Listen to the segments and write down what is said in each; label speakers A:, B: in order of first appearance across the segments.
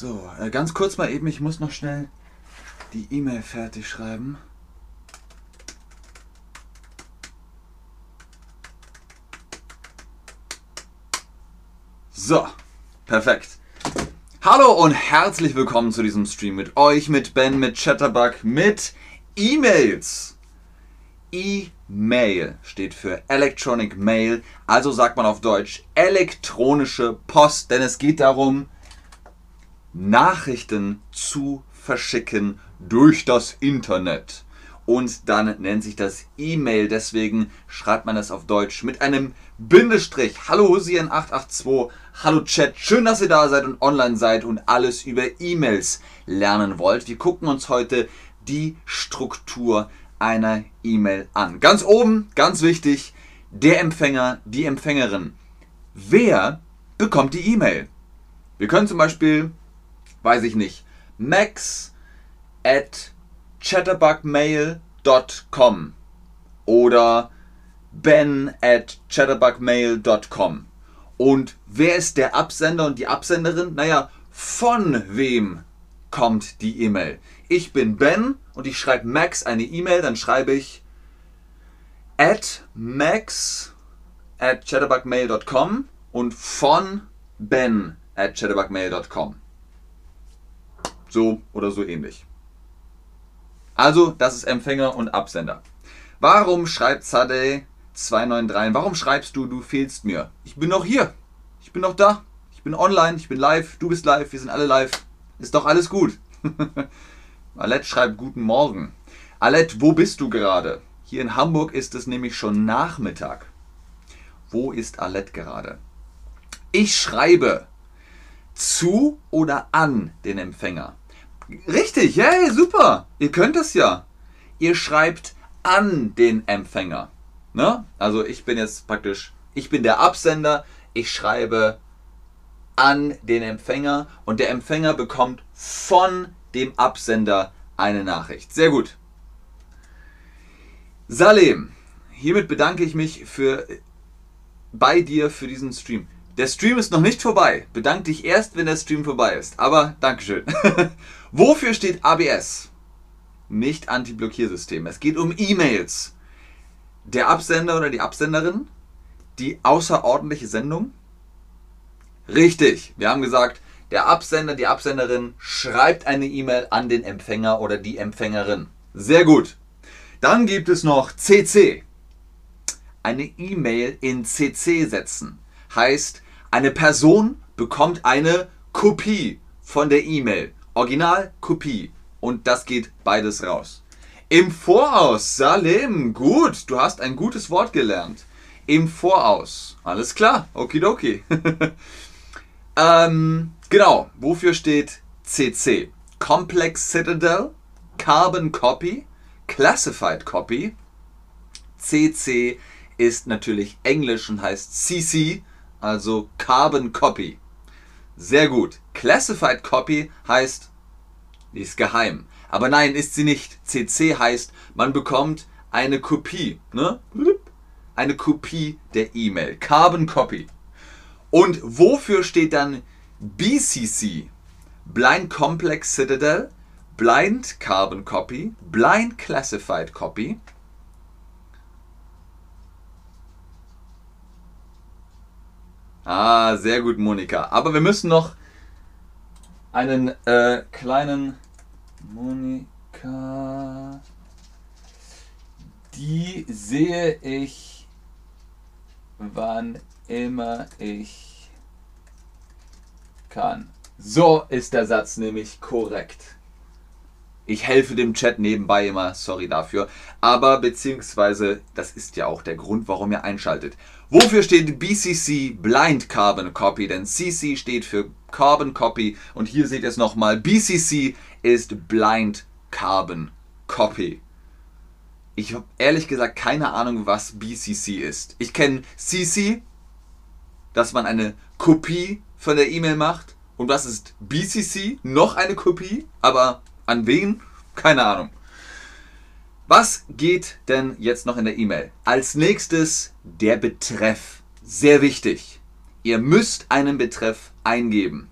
A: So, äh, ganz kurz mal eben, ich muss noch schnell die E-Mail fertig schreiben. So, perfekt. Hallo und herzlich willkommen zu diesem Stream mit euch, mit Ben, mit Chatterbug, mit E-Mails. E-Mail steht für Electronic Mail, also sagt man auf Deutsch elektronische Post, denn es geht darum, Nachrichten zu verschicken durch das Internet. Und dann nennt sich das E-Mail, deswegen schreibt man es auf Deutsch mit einem Bindestrich. Hallo Husien882, hallo Chat, schön, dass ihr da seid und online seid und alles über E-Mails lernen wollt. Wir gucken uns heute die Struktur einer E-Mail an. Ganz oben, ganz wichtig, der Empfänger, die Empfängerin. Wer bekommt die E-Mail? Wir können zum Beispiel, weiß ich nicht, max at chatterbugmail.com oder ben at chatterbugmail.com. Und wer ist der Absender und die Absenderin? Naja, von wem kommt die E-Mail? Ich bin Ben und ich schreibe Max eine E-Mail, dann schreibe ich at max at chatterbugmail.com und von ben at chatterbugmail.com. So oder so ähnlich. Also, das ist Empfänger und Absender. Warum schreibt Zadeh 293? Warum schreibst du, du fehlst mir? Ich bin noch hier. Ich bin noch da. Ich bin online. Ich bin live. Du bist live. Wir sind alle live. Ist doch alles gut. Alette schreibt Guten Morgen. Alette, wo bist du gerade? Hier in Hamburg ist es nämlich schon Nachmittag. Wo ist Alette gerade? Ich schreibe zu oder an den Empfänger. Richtig, hey, super. Ihr könnt es ja. Ihr schreibt an den Empfänger. Ne? Also ich bin jetzt praktisch, ich bin der Absender, ich schreibe an den Empfänger und der Empfänger bekommt von dem Absender eine Nachricht. Sehr gut. Salem, hiermit bedanke ich mich für, bei dir für diesen Stream. Der Stream ist noch nicht vorbei. Bedank dich erst, wenn der Stream vorbei ist. Aber Dankeschön. Wofür steht ABS? Nicht Anti-Blockiersystem. Es geht um E-Mails. Der Absender oder die Absenderin? Die außerordentliche Sendung? Richtig. Wir haben gesagt, der Absender, die Absenderin schreibt eine E-Mail an den Empfänger oder die Empfängerin. Sehr gut. Dann gibt es noch CC. Eine E-Mail in CC setzen. Heißt, eine Person bekommt eine Kopie von der E-Mail. Original, Kopie. Und das geht beides raus. Im Voraus, Salim, gut, du hast ein gutes Wort gelernt. Im Voraus. Alles klar, okidoki. ähm, genau, wofür steht CC? Complex Citadel, Carbon Copy, Classified Copy. CC ist natürlich Englisch und heißt CC, also Carbon Copy. Sehr gut. Classified Copy heißt, die ist geheim. Aber nein, ist sie nicht. CC heißt, man bekommt eine Kopie. Ne? Eine Kopie der E-Mail. Carbon Copy. Und wofür steht dann BCC? Blind Complex Citadel, Blind Carbon Copy, Blind Classified Copy. Ah, sehr gut, Monika. Aber wir müssen noch einen äh, kleinen Monika. Die sehe ich, wann immer ich kann. So ist der Satz nämlich korrekt. Ich helfe dem Chat nebenbei immer, sorry dafür. Aber beziehungsweise, das ist ja auch der Grund, warum ihr einschaltet. Wofür steht BCC Blind Carbon Copy? Denn CC steht für Carbon Copy und hier seht ihr es nochmal. BCC ist Blind Carbon Copy. Ich habe ehrlich gesagt keine Ahnung, was BCC ist. Ich kenne CC, dass man eine Kopie von der E-Mail macht. Und was ist BCC? Noch eine Kopie, aber an wen? Keine Ahnung. Was geht denn jetzt noch in der E-Mail? Als nächstes der Betreff. Sehr wichtig. Ihr müsst einen Betreff eingeben.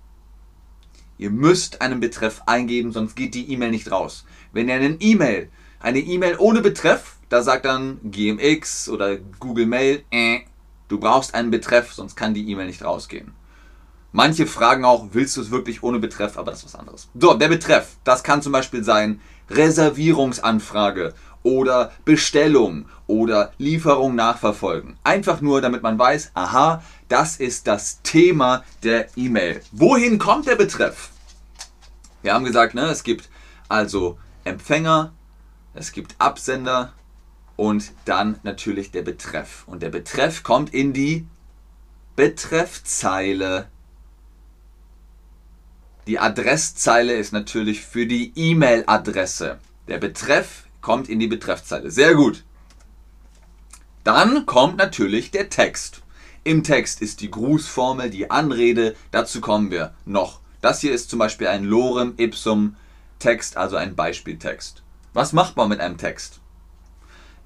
A: Ihr müsst einen Betreff eingeben, sonst geht die E-Mail nicht raus. Wenn ihr eine E-Mail, eine E-Mail ohne Betreff, da sagt dann GMX oder Google Mail, äh, du brauchst einen Betreff, sonst kann die E-Mail nicht rausgehen. Manche fragen auch, willst du es wirklich ohne Betreff, aber das ist was anderes. So, der Betreff, das kann zum Beispiel sein Reservierungsanfrage oder Bestellung oder Lieferung nachverfolgen. Einfach nur, damit man weiß, aha, das ist das Thema der E-Mail. Wohin kommt der Betreff? Wir haben gesagt, ne, es gibt also Empfänger, es gibt Absender und dann natürlich der Betreff. Und der Betreff kommt in die Betreffzeile. Die Adresszeile ist natürlich für die E-Mail-Adresse. Der Betreff kommt in die Betreffzeile. Sehr gut. Dann kommt natürlich der Text. Im Text ist die Grußformel, die Anrede, dazu kommen wir noch. Das hier ist zum Beispiel ein Lorem Ipsum Text, also ein Beispieltext. Was macht man mit einem Text?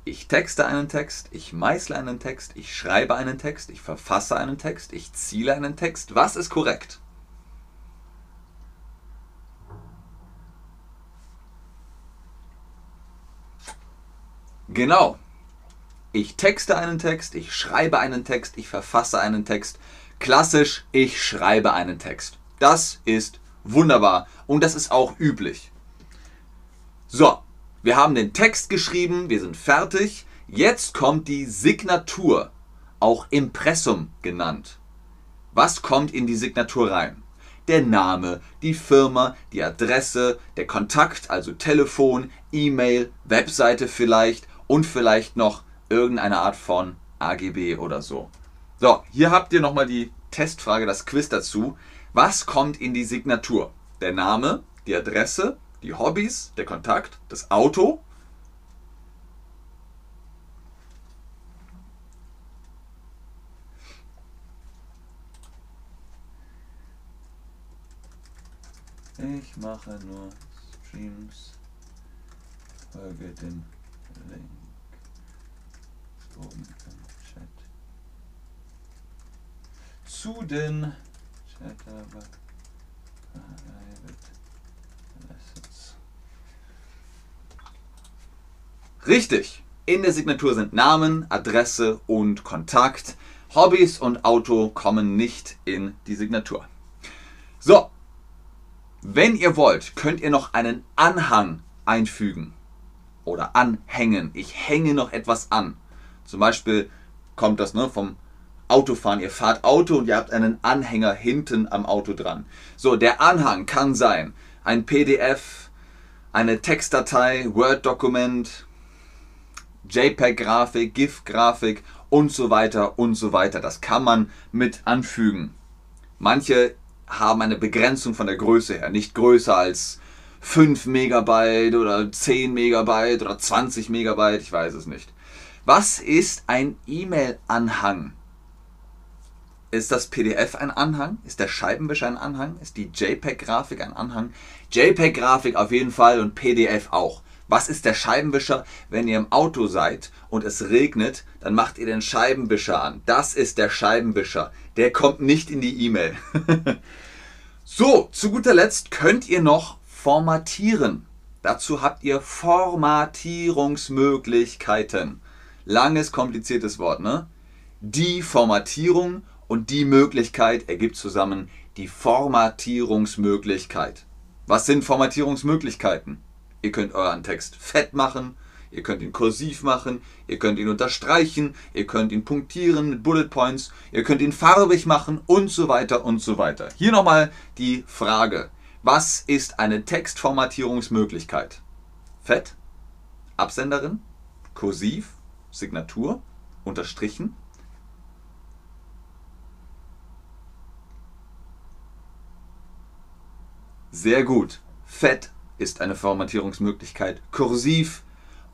A: Ich texte einen Text, ich meißle einen Text, ich schreibe einen Text, ich verfasse einen Text, ich ziele einen Text. Was ist korrekt? Genau. Ich texte einen Text, ich schreibe einen Text, ich verfasse einen Text. Klassisch, ich schreibe einen Text. Das ist wunderbar und das ist auch üblich. So, wir haben den Text geschrieben, wir sind fertig. Jetzt kommt die Signatur, auch Impressum genannt. Was kommt in die Signatur rein? Der Name, die Firma, die Adresse, der Kontakt, also Telefon, E-Mail, Webseite vielleicht und vielleicht noch irgendeine Art von AGB oder so. So, hier habt ihr nochmal die Testfrage, das Quiz dazu. Was kommt in die Signatur? Der Name, die Adresse, die Hobbys, der Kontakt, das Auto. Ich mache nur Streams, folge dem Link oben im Chat. Zu den Richtig. In der Signatur sind Namen, Adresse und Kontakt. Hobbys und Auto kommen nicht in die Signatur. So, wenn ihr wollt, könnt ihr noch einen Anhang einfügen oder anhängen. Ich hänge noch etwas an. Zum Beispiel kommt das ne, vom Autofahren. Ihr fahrt Auto und ihr habt einen Anhänger hinten am Auto dran. So, der Anhang kann sein ein PDF, eine Textdatei, Word-Dokument, JPEG-Grafik, GIF-Grafik und so weiter und so weiter. Das kann man mit anfügen. Manche haben eine Begrenzung von der Größe her, nicht größer als 5 Megabyte oder 10 Megabyte oder 20 Megabyte, ich weiß es nicht. Was ist ein E-Mail-Anhang? Ist das PDF ein Anhang? Ist der Scheibenwischer ein Anhang? Ist die JPEG-Grafik ein Anhang? JPEG-Grafik auf jeden Fall und PDF auch. Was ist der Scheibenwischer? Wenn ihr im Auto seid und es regnet, dann macht ihr den Scheibenwischer an. Das ist der Scheibenwischer. Der kommt nicht in die E-Mail. so, zu guter Letzt könnt ihr noch formatieren. Dazu habt ihr Formatierungsmöglichkeiten langes, kompliziertes Wort, ne? Die Formatierung und die Möglichkeit ergibt zusammen die Formatierungsmöglichkeit. Was sind Formatierungsmöglichkeiten? Ihr könnt euren Text fett machen, ihr könnt ihn kursiv machen, ihr könnt ihn unterstreichen, ihr könnt ihn punktieren mit Bullet Points, ihr könnt ihn farbig machen und so weiter und so weiter. Hier nochmal die Frage. Was ist eine Textformatierungsmöglichkeit? Fett? Absenderin? Kursiv? Signatur unterstrichen. Sehr gut. Fett ist eine Formatierungsmöglichkeit. Kursiv,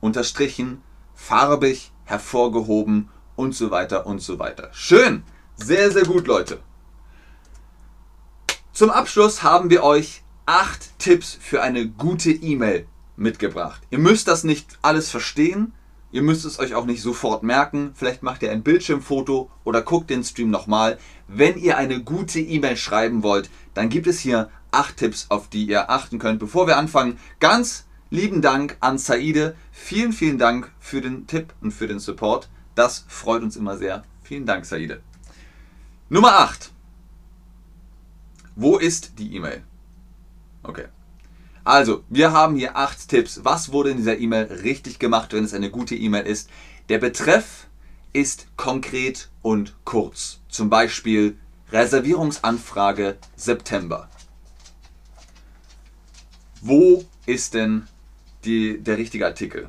A: unterstrichen, farbig, hervorgehoben und so weiter und so weiter. Schön. Sehr, sehr gut, Leute. Zum Abschluss haben wir euch acht Tipps für eine gute E-Mail mitgebracht. Ihr müsst das nicht alles verstehen. Ihr müsst es euch auch nicht sofort merken. Vielleicht macht ihr ein Bildschirmfoto oder guckt den Stream nochmal. Wenn ihr eine gute E-Mail schreiben wollt, dann gibt es hier acht Tipps, auf die ihr achten könnt. Bevor wir anfangen, ganz lieben Dank an Saide. Vielen, vielen Dank für den Tipp und für den Support. Das freut uns immer sehr. Vielen Dank, Saide. Nummer 8. Wo ist die E-Mail? Okay. Also, wir haben hier acht Tipps. Was wurde in dieser E-Mail richtig gemacht, wenn es eine gute E-Mail ist? Der Betreff ist konkret und kurz. Zum Beispiel Reservierungsanfrage September. Wo ist denn die, der richtige Artikel?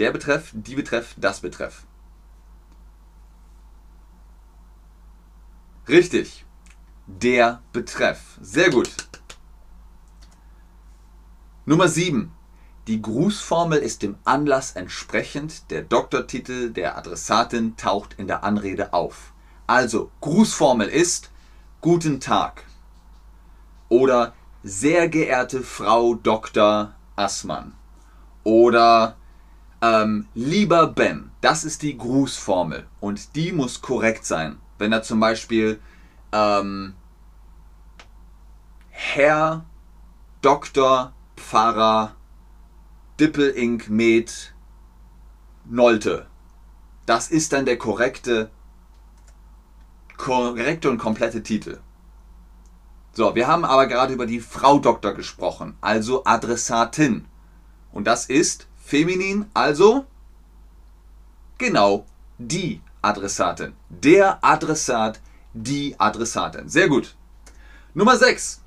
A: Der Betreff, die Betreff, das Betreff. Richtig. Der Betreff. Sehr gut. Nummer 7. Die Grußformel ist dem Anlass entsprechend. Der Doktortitel der Adressatin taucht in der Anrede auf. Also, Grußformel ist Guten Tag oder Sehr geehrte Frau Dr. Assmann oder ähm, Lieber Ben. Das ist die Grußformel und die muss korrekt sein. Wenn da zum Beispiel ähm, Herr Dr. Pfarrer Dippel-Ink Med Nolte. Das ist dann der korrekte, korrekte und komplette Titel. So, wir haben aber gerade über die Frau Doktor gesprochen, also Adressatin. Und das ist feminin, also genau die Adressatin. Der Adressat, die Adressatin. Sehr gut. Nummer 6.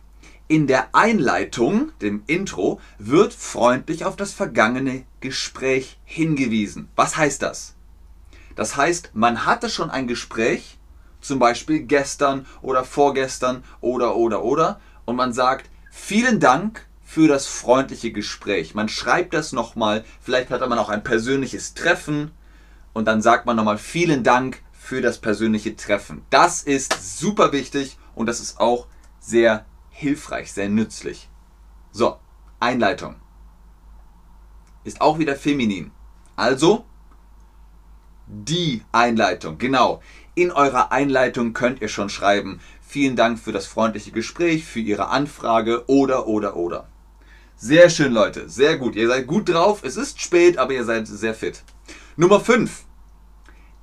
A: In der Einleitung, dem Intro, wird freundlich auf das vergangene Gespräch hingewiesen. Was heißt das? Das heißt, man hatte schon ein Gespräch, zum Beispiel gestern oder vorgestern oder oder oder, und man sagt, vielen Dank für das freundliche Gespräch. Man schreibt das nochmal, vielleicht hat man auch ein persönliches Treffen und dann sagt man nochmal vielen Dank für das persönliche Treffen. Das ist super wichtig und das ist auch sehr hilfreich, sehr nützlich. So, Einleitung. Ist auch wieder feminin. Also, die Einleitung, genau. In eurer Einleitung könnt ihr schon schreiben, vielen Dank für das freundliche Gespräch, für Ihre Anfrage oder, oder, oder. Sehr schön, Leute. Sehr gut. Ihr seid gut drauf. Es ist spät, aber ihr seid sehr fit. Nummer 5.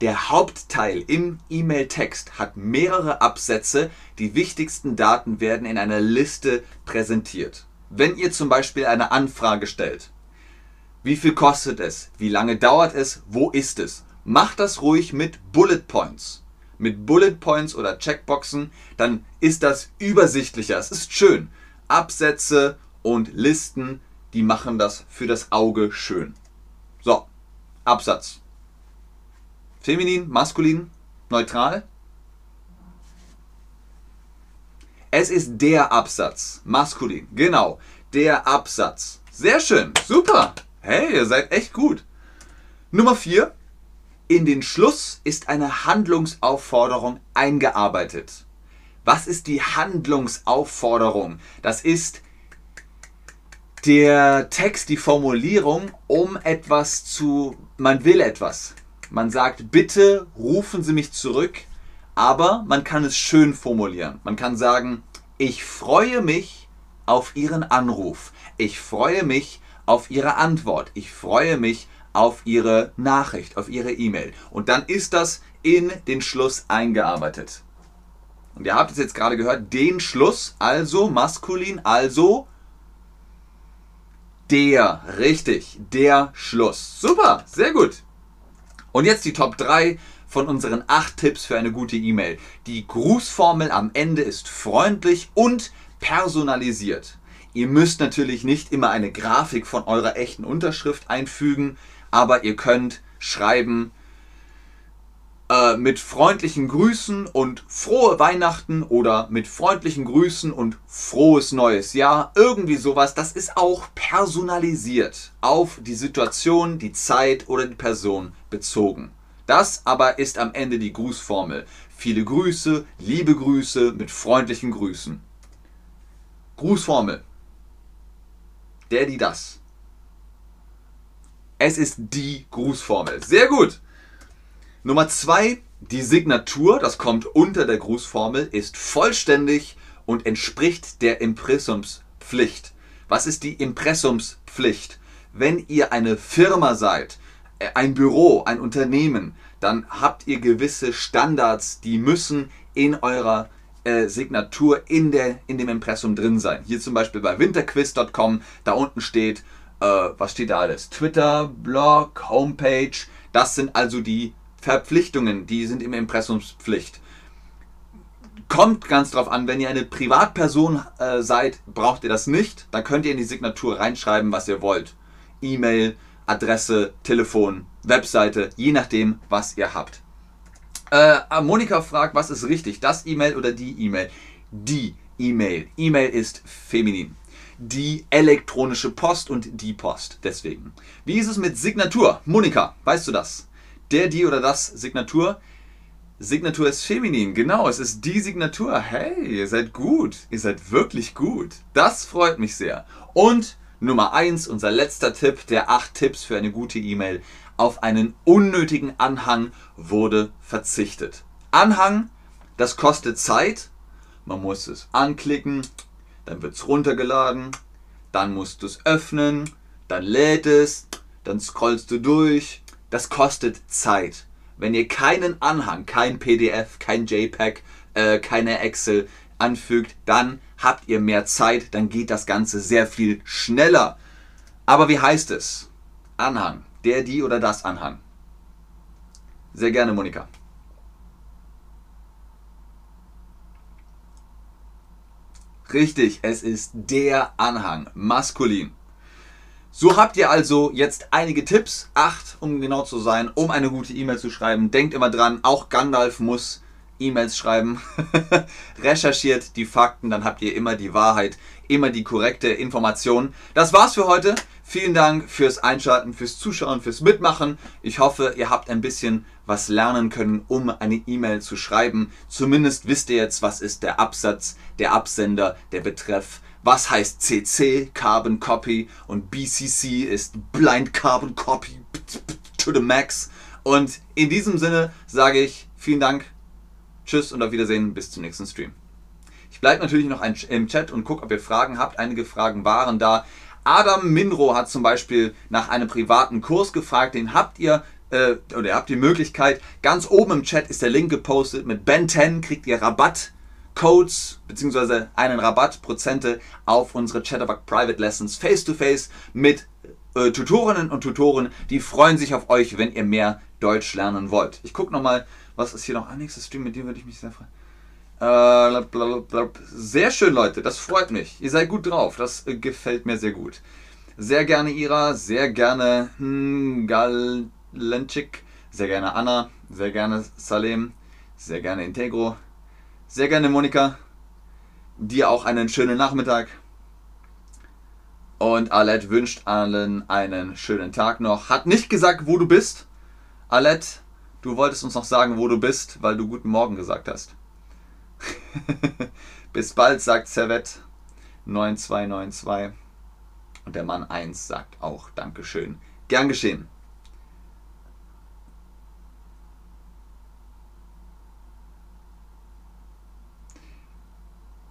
A: Der Hauptteil im E-Mail-Text hat mehrere Absätze. Die wichtigsten Daten werden in einer Liste präsentiert. Wenn ihr zum Beispiel eine Anfrage stellt, wie viel kostet es? Wie lange dauert es? Wo ist es? Macht das ruhig mit Bullet Points. Mit Bullet Points oder Checkboxen, dann ist das übersichtlicher. Es ist schön. Absätze und Listen, die machen das für das Auge schön. So, Absatz. Feminin, maskulin, neutral? Es ist der Absatz. Maskulin. Genau. Der Absatz. Sehr schön. Super. Hey, ihr seid echt gut. Nummer 4. In den Schluss ist eine Handlungsaufforderung eingearbeitet. Was ist die Handlungsaufforderung? Das ist der Text, die Formulierung, um etwas zu, man will etwas. Man sagt, bitte rufen Sie mich zurück, aber man kann es schön formulieren. Man kann sagen, ich freue mich auf Ihren Anruf. Ich freue mich auf Ihre Antwort. Ich freue mich auf Ihre Nachricht, auf Ihre E-Mail. Und dann ist das in den Schluss eingearbeitet. Und ihr habt es jetzt gerade gehört, den Schluss, also maskulin, also der, richtig, der Schluss. Super, sehr gut. Und jetzt die Top 3 von unseren 8 Tipps für eine gute E-Mail. Die Grußformel am Ende ist freundlich und personalisiert. Ihr müsst natürlich nicht immer eine Grafik von eurer echten Unterschrift einfügen, aber ihr könnt schreiben, äh, mit freundlichen Grüßen und frohe Weihnachten oder mit freundlichen Grüßen und frohes neues Jahr. Irgendwie sowas. Das ist auch personalisiert auf die Situation, die Zeit oder die Person bezogen. Das aber ist am Ende die Grußformel. Viele Grüße, liebe Grüße mit freundlichen Grüßen. Grußformel. Der, die, das. Es ist die Grußformel. Sehr gut. Nummer zwei, die Signatur, das kommt unter der Grußformel, ist vollständig und entspricht der Impressumspflicht. Was ist die Impressumspflicht? Wenn ihr eine Firma seid, äh, ein Büro, ein Unternehmen, dann habt ihr gewisse Standards, die müssen in eurer äh, Signatur in, der, in dem Impressum drin sein. Hier zum Beispiel bei winterquiz.com, da unten steht, äh, was steht da alles? Twitter, Blog, Homepage. Das sind also die Verpflichtungen, die sind im Impressumspflicht. Kommt ganz drauf an, wenn ihr eine Privatperson äh, seid, braucht ihr das nicht. Dann könnt ihr in die Signatur reinschreiben, was ihr wollt. E-Mail, Adresse, Telefon, Webseite, je nachdem, was ihr habt. Äh, Monika fragt, was ist richtig, das E-Mail oder die E-Mail? Die E-Mail. E-Mail ist feminin. Die elektronische Post und die Post. Deswegen. Wie ist es mit Signatur? Monika, weißt du das? Der, die oder das Signatur? Signatur ist feminin, genau, es ist die Signatur. Hey, ihr seid gut, ihr seid wirklich gut. Das freut mich sehr. Und Nummer 1, unser letzter Tipp der 8 Tipps für eine gute E-Mail. Auf einen unnötigen Anhang wurde verzichtet. Anhang, das kostet Zeit. Man muss es anklicken, dann wird es runtergeladen, dann musst du es öffnen, dann lädt es, dann scrollst du durch. Das kostet Zeit. Wenn ihr keinen Anhang, kein PDF, kein JPEG, äh, keine Excel anfügt, dann habt ihr mehr Zeit, dann geht das Ganze sehr viel schneller. Aber wie heißt es? Anhang. Der, die oder das Anhang. Sehr gerne, Monika. Richtig, es ist der Anhang, maskulin. So habt ihr also jetzt einige Tipps, acht um genau zu sein, um eine gute E-Mail zu schreiben. Denkt immer dran, auch Gandalf muss E-Mails schreiben. Recherchiert die Fakten, dann habt ihr immer die Wahrheit, immer die korrekte Information. Das war's für heute. Vielen Dank fürs Einschalten, fürs Zuschauen, fürs Mitmachen. Ich hoffe, ihr habt ein bisschen was lernen können, um eine E-Mail zu schreiben. Zumindest wisst ihr jetzt, was ist der Absatz, der Absender, der Betreff was heißt CC, Carbon Copy und BCC ist Blind Carbon Copy to the max. Und in diesem Sinne sage ich vielen Dank, tschüss und auf Wiedersehen bis zum nächsten Stream. Ich bleibe natürlich noch im Chat und gucke, ob ihr Fragen habt. Einige Fragen waren da. Adam Minro hat zum Beispiel nach einem privaten Kurs gefragt, den habt ihr äh, oder ihr habt die Möglichkeit. Ganz oben im Chat ist der Link gepostet. Mit Ben 10 kriegt ihr Rabatt Codes bzw. einen Rabatt, Prozente auf unsere Chatterbug Private Lessons face to face mit äh, Tutorinnen und Tutoren. Die freuen sich auf euch, wenn ihr mehr Deutsch lernen wollt. Ich gucke nochmal, was ist hier noch? Ah, nächster Stream, mit dem würde ich mich sehr freuen. Äh, sehr schön, Leute. Das freut mich. Ihr seid gut drauf. Das äh, gefällt mir sehr gut. Sehr gerne Ira, sehr gerne hm, Galenchik, sehr gerne Anna, sehr gerne Salem, sehr gerne Integro, sehr gerne, Monika. Dir auch einen schönen Nachmittag. Und Alette wünscht allen einen schönen Tag noch. Hat nicht gesagt, wo du bist. Alette, du wolltest uns noch sagen, wo du bist, weil du guten Morgen gesagt hast. Bis bald, sagt Servet 9292. Und der Mann 1 sagt auch Dankeschön. Gern geschehen.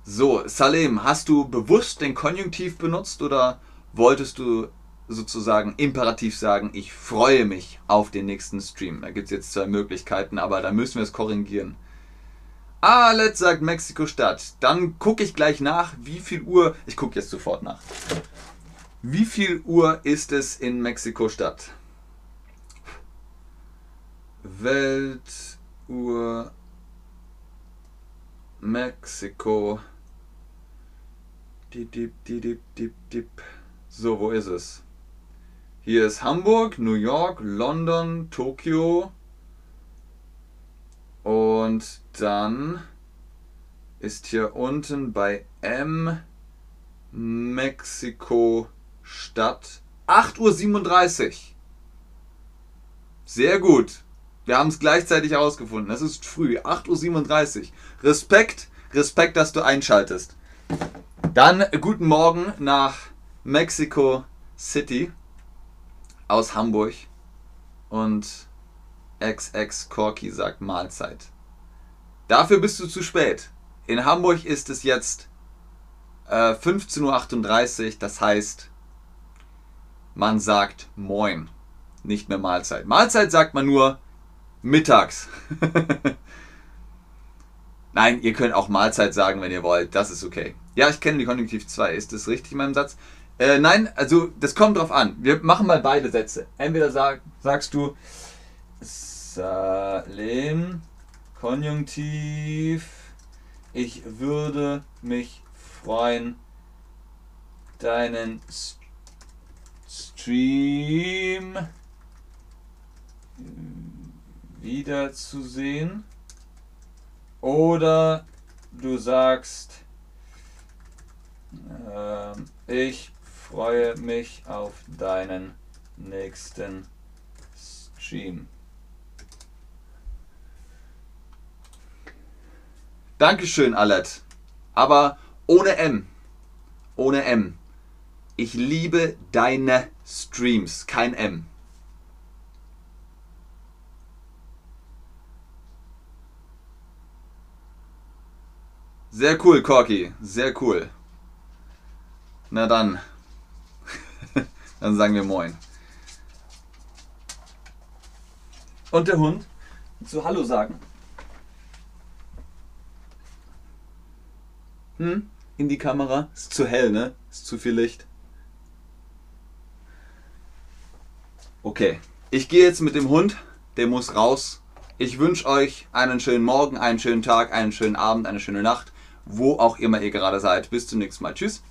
A: So, Salem, hast du bewusst den Konjunktiv benutzt oder wolltest du sozusagen imperativ sagen, ich freue mich auf den nächsten Stream? Da gibt es jetzt zwei Möglichkeiten, aber da müssen wir es korrigieren. Ah, let's sagt Mexiko-Stadt. Dann gucke ich gleich nach, wie viel Uhr. Ich gucke jetzt sofort nach. Wie viel Uhr ist es in Mexiko-Stadt? Weltuhr Mexiko. Dip, dip, dip, dip, dip. So, wo ist es? Hier ist Hamburg, New York, London, Tokio. Und dann ist hier unten bei M Mexiko Stadt 8.37 Uhr. Sehr gut. Wir haben es gleichzeitig herausgefunden. Es ist früh, 8.37 Uhr. Respekt, Respekt, dass du einschaltest. Dann guten Morgen nach Mexico City aus Hamburg. Und XX Corky sagt Mahlzeit. Dafür bist du zu spät. In Hamburg ist es jetzt äh, 15.38 Uhr, das heißt, man sagt Moin, nicht mehr Mahlzeit. Mahlzeit sagt man nur mittags. Nein, ihr könnt auch Mahlzeit sagen, wenn ihr wollt. Das ist okay. Ja, ich kenne die Konjunktiv 2. Ist das richtig in meinem Satz? Äh, nein, also das kommt drauf an. Wir machen mal beide Sätze. Entweder sag, sagst du Salim, Konjunktiv, ich würde mich freuen, deinen Stream wiederzusehen. Oder du sagst, äh, ich freue mich auf deinen nächsten Stream. Dankeschön, Alet. Aber ohne M. Ohne M. Ich liebe deine Streams. Kein M. Sehr cool, Corky. Sehr cool. Na dann. Dann sagen wir Moin. Und der Hund? Zu Hallo sagen? Hm? In die Kamera? Ist zu hell, ne? Ist zu viel Licht. Okay. Ich gehe jetzt mit dem Hund. Der muss raus. Ich wünsche euch einen schönen Morgen, einen schönen Tag, einen schönen Abend, eine schöne Nacht wo auch immer ihr gerade seid. Bis zum nächsten Mal. Tschüss.